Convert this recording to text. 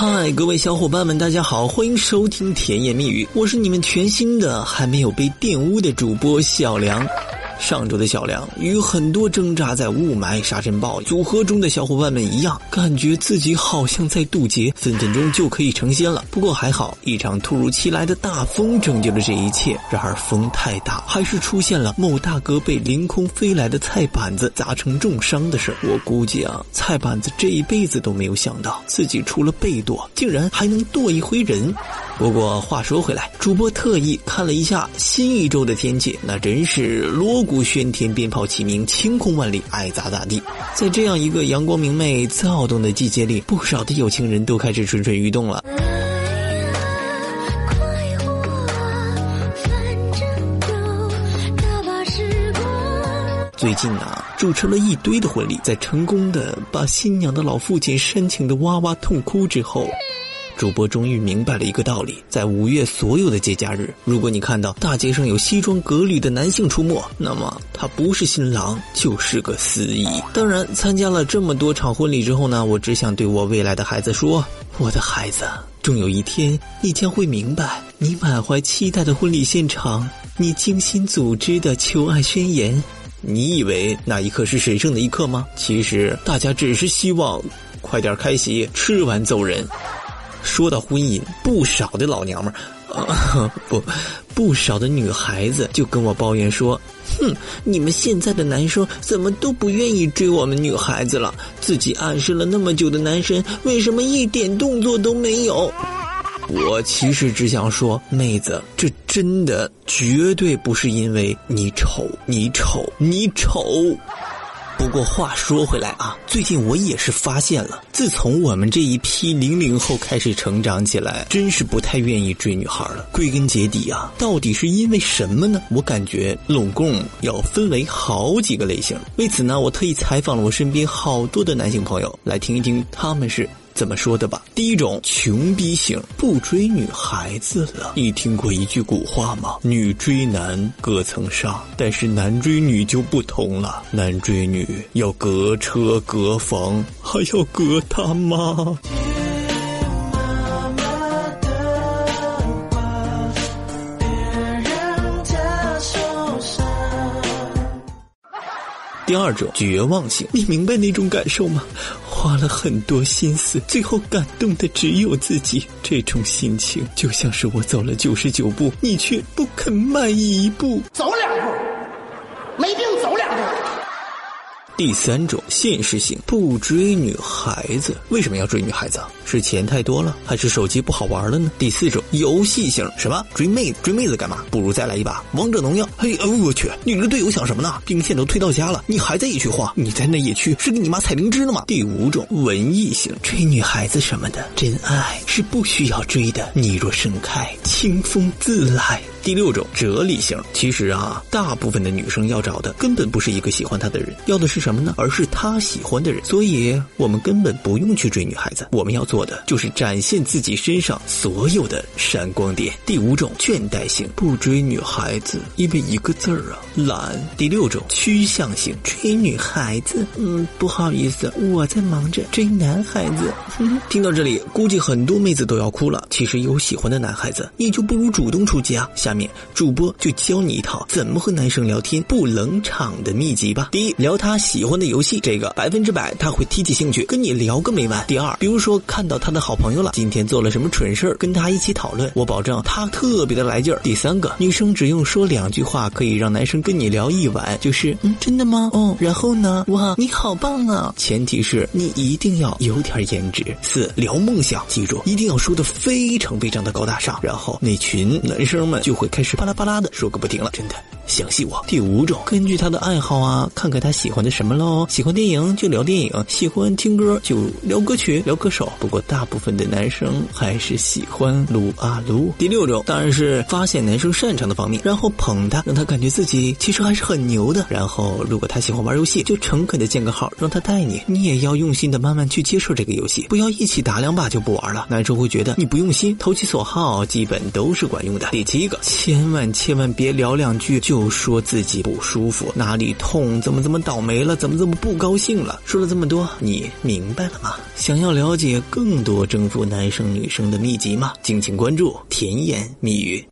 嗨，各位小伙伴们，大家好，欢迎收听甜言蜜语，我是你们全新的还没有被玷污的主播小梁。上周的小梁与很多挣扎在雾霾、沙尘暴组合中的小伙伴们一样，感觉自己好像在渡劫，分分钟就可以成仙了。不过还好，一场突如其来的大风拯救了这一切。然而风太大，还是出现了某大哥被凌空飞来的菜板子砸成重伤的事我估计啊，菜板子这一辈子都没有想到，自己除了被剁，竟然还能剁一回人。不过话说回来，主播特意看了一下新一周的天气，那真是锣鼓喧天，鞭炮齐鸣，晴空万里，爱咋咋地。在这样一个阳光明媚、躁动的季节里，不少的有情人都开始蠢蠢欲动了。最近呢，主持了一堆的婚礼，在成功的把新娘的老父亲煽情的哇哇痛哭之后。主播终于明白了一个道理：在五月所有的节假日，如果你看到大街上有西装革履的男性出没，那么他不是新郎就是个司仪。当然，参加了这么多场婚礼之后呢，我只想对我未来的孩子说：我的孩子，终有一天你将会明白，你满怀期待的婚礼现场，你精心组织的求爱宣言，你以为那一刻是神圣的一刻吗？其实大家只是希望快点开席，吃完走人。说到婚姻，不少的老娘们儿，不，不少的女孩子就跟我抱怨说：“哼，你们现在的男生怎么都不愿意追我们女孩子了？自己暗示了那么久的男神，为什么一点动作都没有？”我其实只想说，妹子，这真的绝对不是因为你丑，你丑，你丑。不过话说回来啊，最近我也是发现了，自从我们这一批零零后开始成长起来，真是不太愿意追女孩了。归根结底啊，到底是因为什么呢？我感觉拢共要分为好几个类型。为此呢，我特意采访了我身边好多的男性朋友，来听一听他们是。怎么说的吧？第一种穷逼型，不追女孩子了。你听过一句古话吗？女追男隔层纱，但是男追女就不同了。男追女要隔车隔房，还要隔他妈。第二种绝望型，你明白那种感受吗？花了很多心思，最后感动的只有自己。这种心情就像是我走了九十九步，你却不肯迈一步。走两步，没病。第三种现实型，不追女孩子，为什么要追女孩子？是钱太多了，还是手机不好玩了呢？第四种游戏型，什么追妹子？追妹子干嘛？不如再来一把王者荣耀。嘿，我去，你这个队友想什么呢？兵线都推到家了，你还在野区晃？你在那野区是给你妈采灵芝呢吗？第五种文艺型，追女孩子什么的，真爱是不需要追的。你若盛开，清风自来。第六种哲理型，其实啊，大部分的女生要找的根本不是一个喜欢她的人，要的是什么呢？而是她喜欢的人。所以，我们根本不用去追女孩子，我们要做的就是展现自己身上所有的闪光点。第五种倦怠型，不追女孩子，因为一个字儿啊，懒。第六种趋向型，追女孩子，嗯，不好意思，我在忙着追男孩子。听到这里，估计很多妹子都要哭了。其实有喜欢的男孩子，你就不如主动出击啊。下面。主播就教你一套怎么和男生聊天不冷场的秘籍吧。第一，聊他喜欢的游戏，这个百分之百他会提起兴趣跟你聊个没完。第二，比如说看到他的好朋友了，今天做了什么蠢事儿，跟他一起讨论，我保证他特别的来劲儿。第三个，女生只用说两句话可以让男生跟你聊一晚，就是嗯，真的吗？哦，然后呢？哇，你好棒啊！前提是你一定要有点颜值。四，聊梦想，记住一定要说的非常非常的高大上，然后那群男生们就会。开始巴拉巴拉的说个不停了，真的。相信我。第五种，根据他的爱好啊，看看他喜欢的什么喽。喜欢电影就聊电影，喜欢听歌就聊歌曲、聊歌手。不过大部分的男生还是喜欢撸啊撸。第六种，当然是发现男生擅长的方面，然后捧他，让他感觉自己其实还是很牛的。然后，如果他喜欢玩游戏，就诚恳的建个号，让他带你。你也要用心的慢慢去接受这个游戏，不要一起打两把就不玩了。男生会觉得你不用心，投其所好基本都是管用的。第七个，千万千万别聊两句就。都说自己不舒服，哪里痛，怎么怎么倒霉了，怎么怎么不高兴了。说了这么多，你明白了吗？想要了解更多征服男生女生的秘籍吗？敬请关注甜言蜜语。